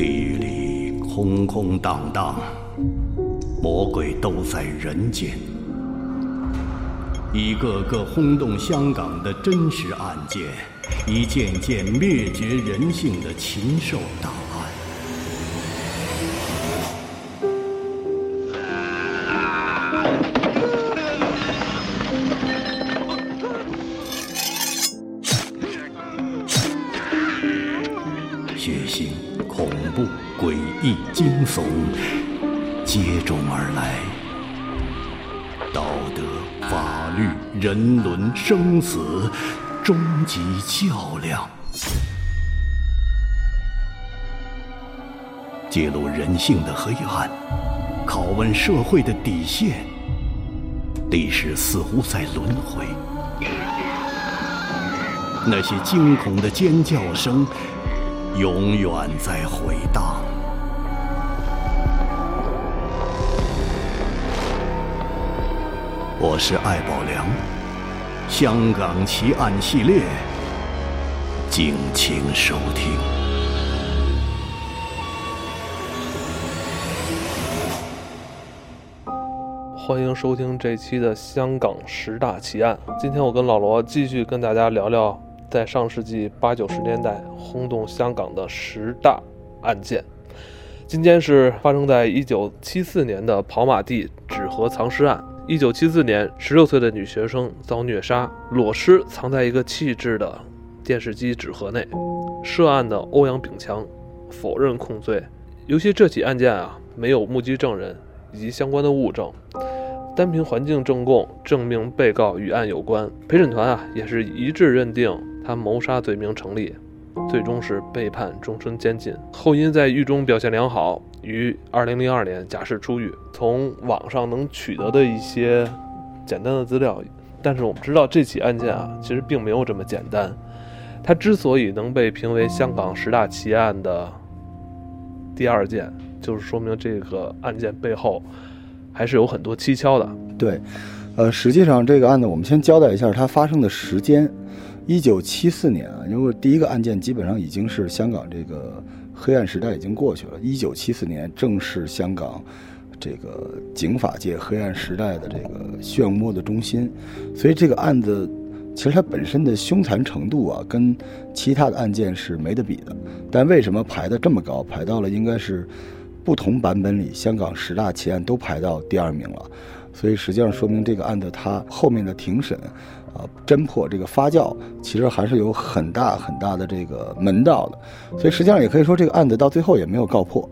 地狱里空空荡荡，魔鬼都在人间。一个个轰动香港的真实案件，一件件灭绝人性的禽兽档接踵而来，道德、法律、人伦、生死，终极较量，揭露人性的黑暗，拷问社会的底线。历史似乎在轮回，那些惊恐的尖叫声。永远在回荡。我是艾宝良，香港奇案系列，敬请收听。欢迎收听这期的香港十大奇案。今天我跟老罗继续跟大家聊聊。在上世纪八九十年代轰动香港的十大案件，今天是发生在一九七四年的跑马地纸盒藏尸案。一九七四年，十六岁的女学生遭虐杀，裸尸藏在一个弃置的电视机纸盒内。涉案的欧阳炳强否认控罪。尤其这起案件啊，没有目击证人以及相关的物证。单凭环境证供证明被告与案有关，陪审团啊也是一致认定他谋杀罪名成立，最终是被判终身监禁。后因在狱中表现良好，于二零零二年假释出狱。从网上能取得的一些简单的资料，但是我们知道这起案件啊其实并没有这么简单。它之所以能被评为香港十大奇案的第二件，就是说明这个案件背后。还是有很多蹊跷的。对，呃，实际上这个案子我们先交代一下它发生的时间，一九七四年啊，因为第一个案件基本上已经是香港这个黑暗时代已经过去了，一九七四年正是香港这个警法界黑暗时代的这个漩涡的中心，所以这个案子其实它本身的凶残程度啊，跟其他的案件是没得比的。但为什么排的这么高？排到了应该是。不同版本里，香港十大奇案都排到第二名了，所以实际上说明这个案子它后面的庭审，啊，侦破这个发酵，其实还是有很大很大的这个门道的。所以实际上也可以说，这个案子到最后也没有告破，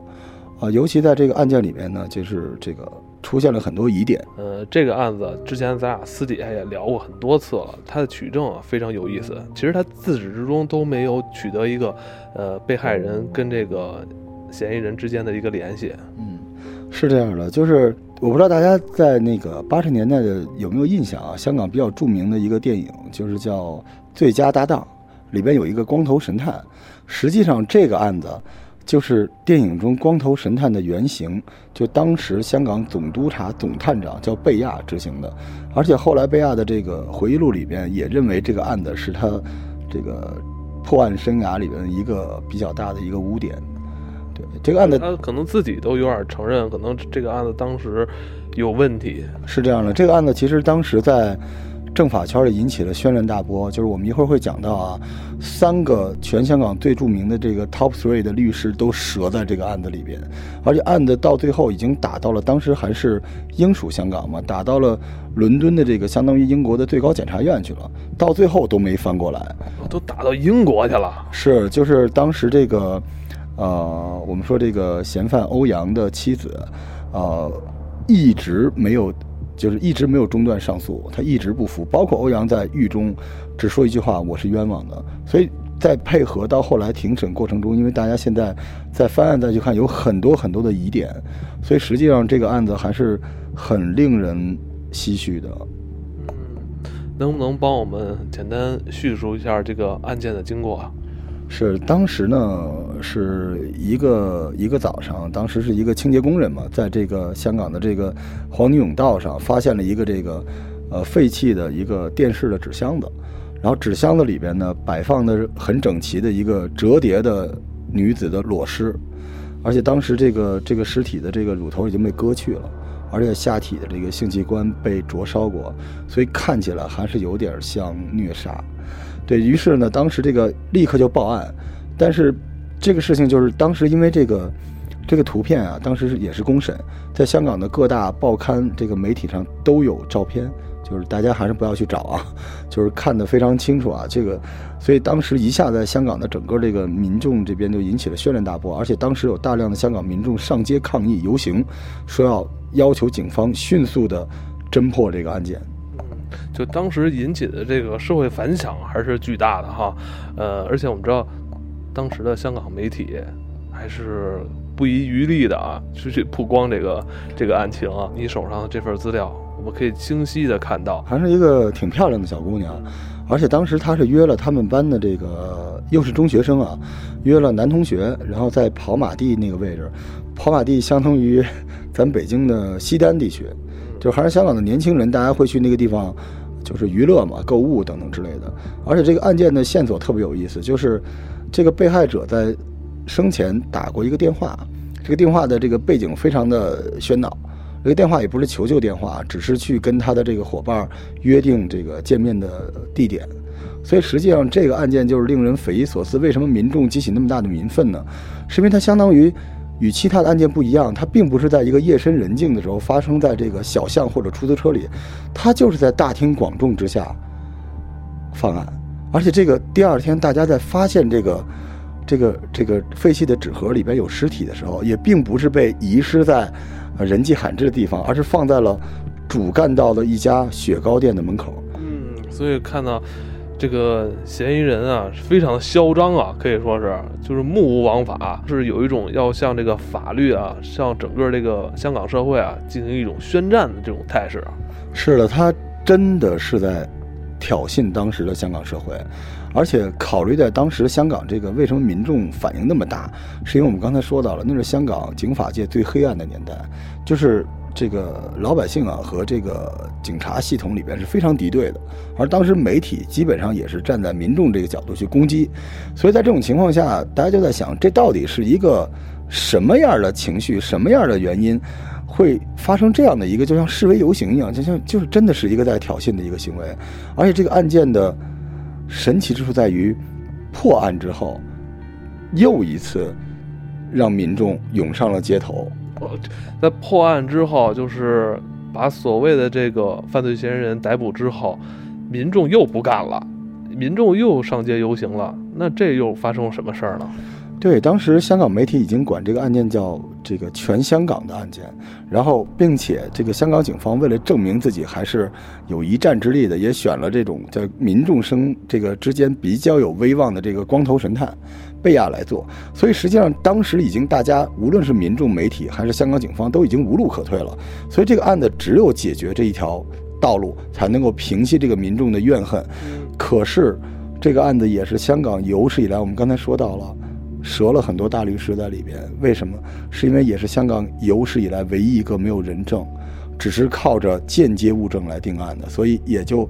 啊，尤其在这个案件里面呢，就是这个出现了很多疑点。呃，这个案子之前咱俩私底下也聊过很多次了，它的取证啊非常有意思。其实他自始至终都没有取得一个，呃，被害人跟这个。嫌疑人之间的一个联系，嗯，是这样的，就是我不知道大家在那个八十年代的有没有印象啊？香港比较著名的一个电影就是叫《最佳搭档》，里边有一个光头神探。实际上，这个案子就是电影中光头神探的原型，就当时香港总督察总探长叫贝亚执行的。而且后来贝亚的这个回忆录里边也认为这个案子是他这个破案生涯里边一个比较大的一个污点。这个案子，他可能自己都有点承认，可能这个案子当时有问题。是这样的，这个案子其实当时在政法圈里引起了轩然大波。就是我们一会儿会讲到啊，三个全香港最著名的这个 top three 的律师都折在这个案子里边，而且案子到最后已经打到了当时还是英属香港嘛，打到了伦敦的这个相当于英国的最高检察院去了，到最后都没翻过来，都打到英国去了。是，就是当时这个。呃，我们说这个嫌犯欧阳的妻子，呃，一直没有，就是一直没有中断上诉，他一直不服。包括欧阳在狱中只说一句话：“我是冤枉的。”所以在配合到后来庭审过程中，因为大家现在在翻案再去看，有很多很多的疑点，所以实际上这个案子还是很令人唏嘘的。嗯，能不能帮我们简单叙述一下这个案件的经过啊？是当时呢，是一个一个早上，当时是一个清洁工人嘛，在这个香港的这个黄泥涌道上，发现了一个这个呃废弃的一个电视的纸箱子，然后纸箱子里边呢摆放的很整齐的一个折叠的女子的裸尸，而且当时这个这个尸体的这个乳头已经被割去了，而且下体的这个性器官被灼烧过，所以看起来还是有点像虐杀。对于是呢，当时这个立刻就报案，但是这个事情就是当时因为这个这个图片啊，当时也是公审，在香港的各大报刊这个媒体上都有照片。就是大家还是不要去找啊，就是看得非常清楚啊。这个，所以当时一下在香港的整个这个民众这边就引起了轩然大波，而且当时有大量的香港民众上街抗议游行，说要要求警方迅速的侦破这个案件。就当时引起的这个社会反响还是巨大的哈。呃，而且我们知道，当时的香港媒体还是不遗余力的啊，去去曝光这个这个案情啊。你手上的这份资料。我们可以清晰的看到，还是一个挺漂亮的小姑娘，而且当时她是约了他们班的这个，又是中学生啊，约了男同学，然后在跑马地那个位置，跑马地相当于咱北京的西单地区，就还是香港的年轻人，大家会去那个地方，就是娱乐嘛、购物等等之类的。而且这个案件的线索特别有意思，就是这个被害者在生前打过一个电话，这个电话的这个背景非常的喧闹。这个电话也不是求救电话，只是去跟他的这个伙伴约定这个见面的地点，所以实际上这个案件就是令人匪夷所思。为什么民众激起那么大的民愤呢？是因为它相当于与其他的案件不一样，它并不是在一个夜深人静的时候发生在这个小巷或者出租车里，它就是在大庭广众之下犯案，而且这个第二天大家在发现这个这个这个废弃的纸盒里边有尸体的时候，也并不是被遗失在。人迹罕至的地方，而是放在了主干道的一家雪糕店的门口。嗯，所以看到这个嫌疑人啊，非常的嚣张啊，可以说是就是目无王法，是有一种要向这个法律啊，向整个这个香港社会啊进行一种宣战的这种态势。是的，他真的是在挑衅当时的香港社会。而且考虑在当时香港这个为什么民众反应那么大，是因为我们刚才说到了，那是香港警法界最黑暗的年代，就是这个老百姓啊和这个警察系统里边是非常敌对的，而当时媒体基本上也是站在民众这个角度去攻击，所以在这种情况下，大家就在想，这到底是一个什么样的情绪，什么样的原因，会发生这样的一个就像示威游行一样，就像就是真的是一个在挑衅的一个行为，而且这个案件的。神奇之处在于，破案之后，又一次让民众涌上了街头。在破案之后，就是把所谓的这个犯罪嫌疑人逮捕之后，民众又不干了，民众又上街游行了。那这又发生了什么事儿呢？对，当时香港媒体已经管这个案件叫这个全香港的案件，然后并且这个香港警方为了证明自己还是有一战之力的，也选了这种在民众生这个之间比较有威望的这个光头神探贝亚来做。所以实际上当时已经大家无论是民众、媒体还是香港警方都已经无路可退了，所以这个案子只有解决这一条道路才能够平息这个民众的怨恨。可是这个案子也是香港有史以来我们刚才说到了。折了很多大律师在里边，为什么？是因为也是香港有史以来唯一一个没有人证，只是靠着间接物证来定案的，所以也就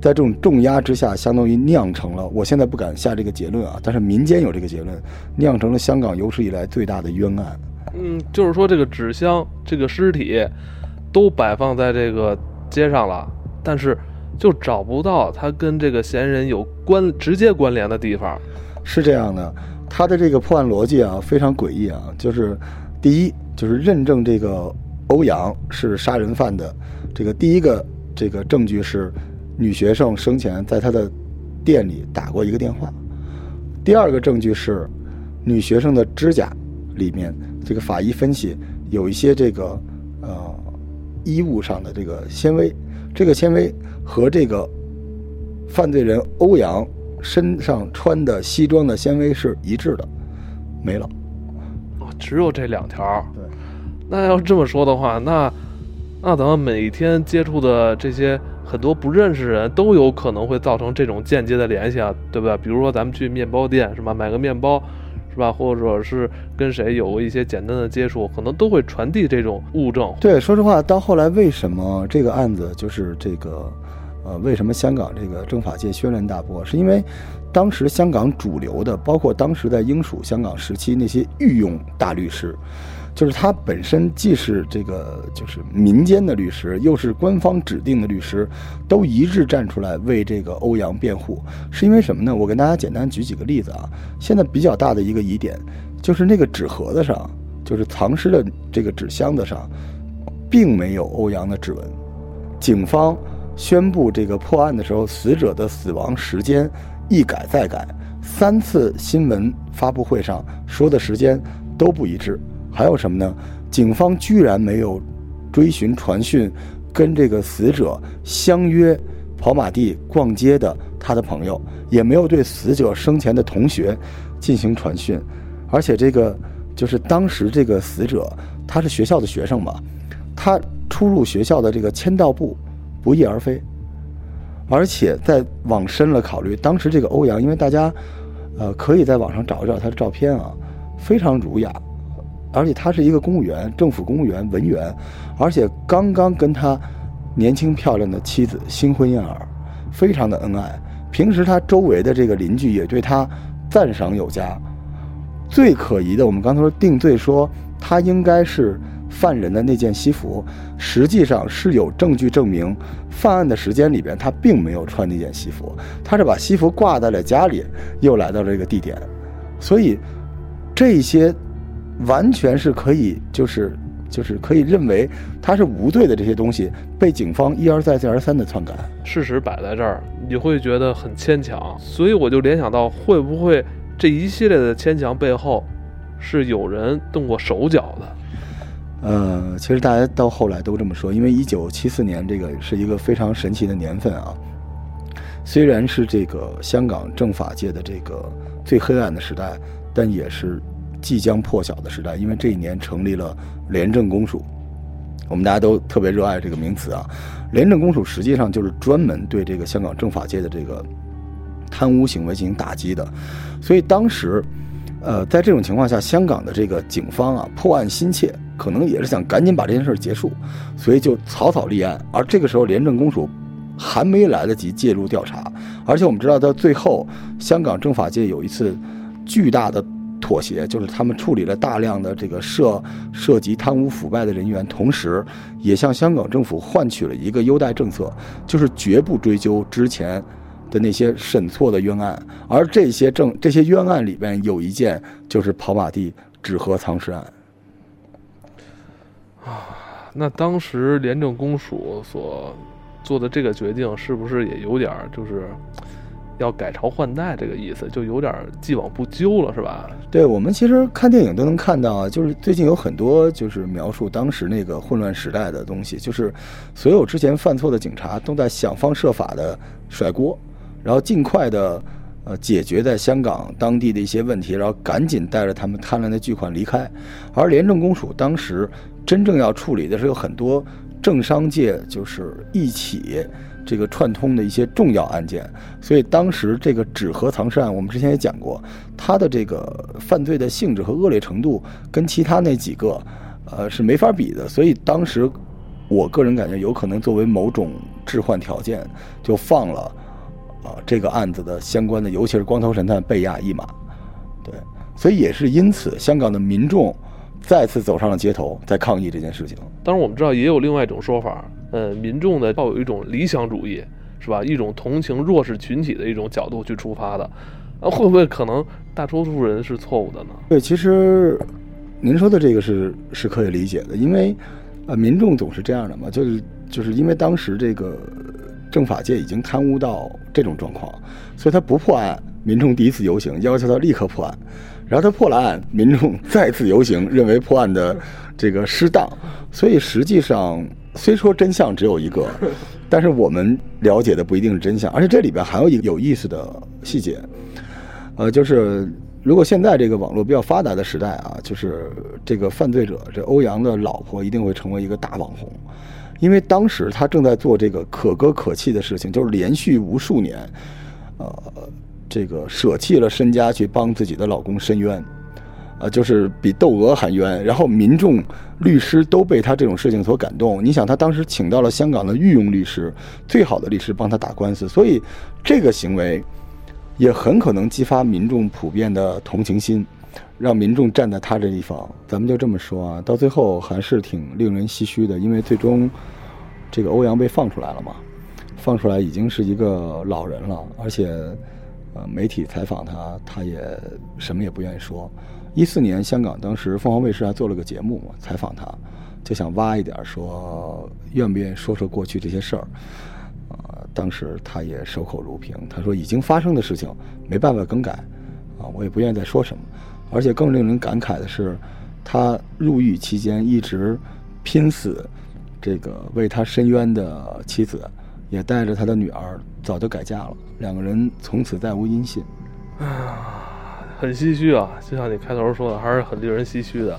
在这种重压之下，相当于酿成了。我现在不敢下这个结论啊，但是民间有这个结论，酿成了香港有史以来最大的冤案。嗯，就是说这个纸箱、这个尸体都摆放在这个街上了，但是就找不到它跟这个嫌疑人有关直接关联的地方。是这样的。他的这个破案逻辑啊，非常诡异啊，就是第一，就是认证这个欧阳是杀人犯的，这个第一个这个证据是女学生生前在他的店里打过一个电话，第二个证据是女学生的指甲里面这个法医分析有一些这个呃衣物上的这个纤维，这个纤维和这个犯罪人欧阳。身上穿的西装的纤维是一致的，没了。哦，只有这两条。对。那要这么说的话，那那咱们每天接触的这些很多不认识人都有可能会造成这种间接的联系啊，对不对？比如说咱们去面包店是吧，买个面包是吧，或者是跟谁有过一些简单的接触，可能都会传递这种物证。对，说实话，到后来为什么这个案子就是这个？呃，为什么香港这个政法界轩然大波？是因为当时香港主流的，包括当时在英属香港时期那些御用大律师，就是他本身既是这个就是民间的律师，又是官方指定的律师，都一致站出来为这个欧阳辩护。是因为什么呢？我跟大家简单举几个例子啊。现在比较大的一个疑点，就是那个纸盒子上，就是藏尸的这个纸箱子上，并没有欧阳的指纹。警方。宣布这个破案的时候，死者的死亡时间一改再改，三次新闻发布会上说的时间都不一致。还有什么呢？警方居然没有追寻传讯，跟这个死者相约跑马地逛街的他的朋友，也没有对死者生前的同学进行传讯。而且这个就是当时这个死者他是学校的学生嘛，他出入学校的这个签到簿。不翼而飞，而且再往深了考虑，当时这个欧阳，因为大家，呃，可以在网上找一找他的照片啊，非常儒雅，而且他是一个公务员，政府公务员文员，而且刚刚跟他年轻漂亮的妻子新婚燕尔，非常的恩爱。平时他周围的这个邻居也对他赞赏有加。最可疑的，我们刚才说定罪，说他应该是。犯人的那件西服，实际上是有证据证明，犯案的时间里边他并没有穿那件西服，他是把西服挂在了家里，又来到了这个地点，所以这些完全是可以，就是就是可以认为他是无罪的这些东西，被警方一而再再而三的篡改。事实摆在这儿，你会觉得很牵强，所以我就联想到，会不会这一系列的牵强背后，是有人动过手脚的？呃，其实大家到后来都这么说，因为一九七四年这个是一个非常神奇的年份啊。虽然是这个香港政法界的这个最黑暗的时代，但也是即将破晓的时代，因为这一年成立了廉政公署。我们大家都特别热爱这个名词啊。廉政公署实际上就是专门对这个香港政法界的这个贪污行为进行打击的，所以当时，呃，在这种情况下，香港的这个警方啊，破案心切。可能也是想赶紧把这件事结束，所以就草草立案。而这个时候，廉政公署还没来得及介入调查。而且我们知道，到最后，香港政法界有一次巨大的妥协，就是他们处理了大量的这个涉涉及贪污腐败的人员，同时也向香港政府换取了一个优待政策，就是绝不追究之前的那些审错的冤案。而这些证这些冤案里边有一件就是跑马地纸盒藏尸案。啊，那当时廉政公署所做的这个决定，是不是也有点就是要改朝换代这个意思，就有点既往不咎了，是吧？对我们其实看电影都能看到，就是最近有很多就是描述当时那个混乱时代的东西，就是所有之前犯错的警察都在想方设法的甩锅，然后尽快的呃解决在香港当地的一些问题，然后赶紧带着他们贪婪的巨款离开，而廉政公署当时。真正要处理的是有很多政商界就是一起这个串通的一些重要案件，所以当时这个纸盒藏尸案，我们之前也讲过，它的这个犯罪的性质和恶劣程度跟其他那几个，呃是没法比的。所以当时我个人感觉有可能作为某种置换条件，就放了啊这个案子的相关的，尤其是光头神探被押一马。对，所以也是因此，香港的民众。再次走上了街头，在抗议这件事情。当然，我们知道也有另外一种说法，呃，民众呢抱有一种理想主义，是吧？一种同情弱势群体的一种角度去出发的，啊，会不会可能大多数人是错误的呢？对，其实您说的这个是是可以理解的，因为呃，民众总是这样的嘛，就是就是因为当时这个政法界已经贪污到这种状况，所以他不破案，民众第一次游行要求他立刻破案。然后他破了案，民众再次游行，认为破案的这个失当，所以实际上虽说真相只有一个，但是我们了解的不一定是真相，而且这里边还有一个有意思的细节，呃，就是如果现在这个网络比较发达的时代啊，就是这个犯罪者这欧阳的老婆一定会成为一个大网红，因为当时他正在做这个可歌可泣的事情，就是连续无数年，呃。这个舍弃了身家去帮自己的老公申冤，呃，就是比窦娥还冤。然后民众、律师都被他这种事情所感动。你想，他当时请到了香港的御用律师，最好的律师帮他打官司，所以这个行为也很可能激发民众普遍的同情心，让民众站在他这一方。咱们就这么说啊，到最后还是挺令人唏嘘的，因为最终这个欧阳被放出来了嘛，放出来已经是一个老人了，而且呃，媒体采访他，他也什么也不愿意说。一四年，香港当时凤凰卫视还做了个节目嘛，采访他，就想挖一点说愿不愿意说说过去这些事儿。啊，当时他也守口如瓶，他说已经发生的事情没办法更改，啊，我也不愿意再说什么。而且更令人感慨的是，他入狱期间一直拼死，这个为他伸冤的妻子，也带着他的女儿早就改嫁了，两个人从此再无音信。很唏嘘啊，就像你开头说的，还是很令人唏嘘的。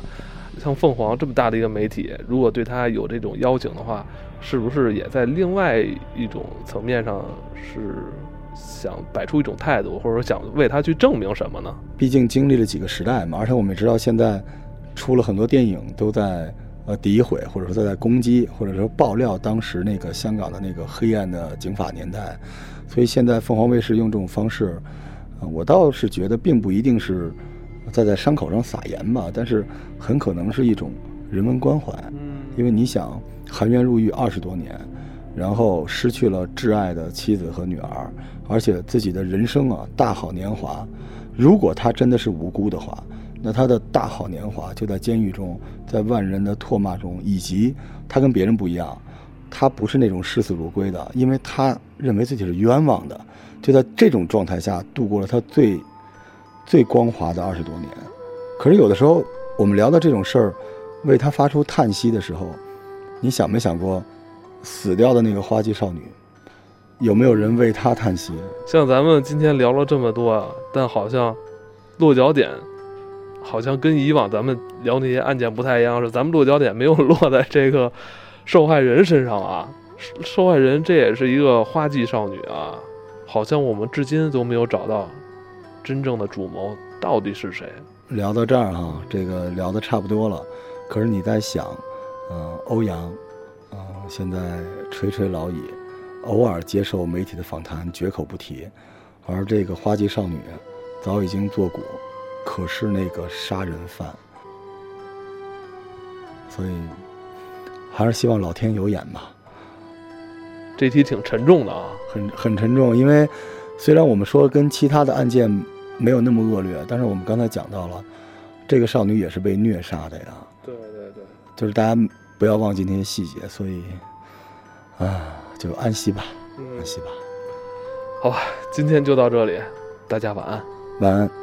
像凤凰这么大的一个媒体，如果对他有这种邀请的话，是不是也在另外一种层面上是想摆出一种态度，或者说想为他去证明什么呢？毕竟经历了几个时代嘛，而且我们也知道现在出了很多电影都在呃诋毁，或者说都在攻击，或者说爆料当时那个香港的那个黑暗的警法年代，所以现在凤凰卫视用这种方式。我倒是觉得，并不一定是在在伤口上撒盐吧，但是很可能是一种人文关怀。嗯，因为你想，含冤入狱二十多年，然后失去了挚爱的妻子和女儿，而且自己的人生啊大好年华，如果他真的是无辜的话，那他的大好年华就在监狱中，在万人的唾骂中，以及他跟别人不一样，他不是那种视死如归的，因为他认为自己是冤枉的。就在这种状态下度过了他最最光滑的二十多年。可是有的时候，我们聊到这种事儿，为他发出叹息的时候，你想没想过，死掉的那个花季少女，有没有人为她叹息？像咱们今天聊了这么多啊，但好像落脚点，好像跟以往咱们聊那些案件不太一样，是咱们落脚点没有落在这个受害人身上啊。受害人这也是一个花季少女啊。好像我们至今都没有找到真正的主谋到底是谁。聊到这儿哈，这个聊的差不多了。可是你在想，呃，欧阳，呃，现在垂垂老矣，偶尔接受媒体的访谈，绝口不提。而这个花季少女早已经作古，可是那个杀人犯。所以，还是希望老天有眼吧。这题挺沉重的啊，很很沉重。因为虽然我们说跟其他的案件没有那么恶劣，但是我们刚才讲到了，这个少女也是被虐杀的呀。对对对，就是大家不要忘记那些细节，所以啊，就安息吧，安息吧。好吧，今天就到这里，大家晚安，晚安。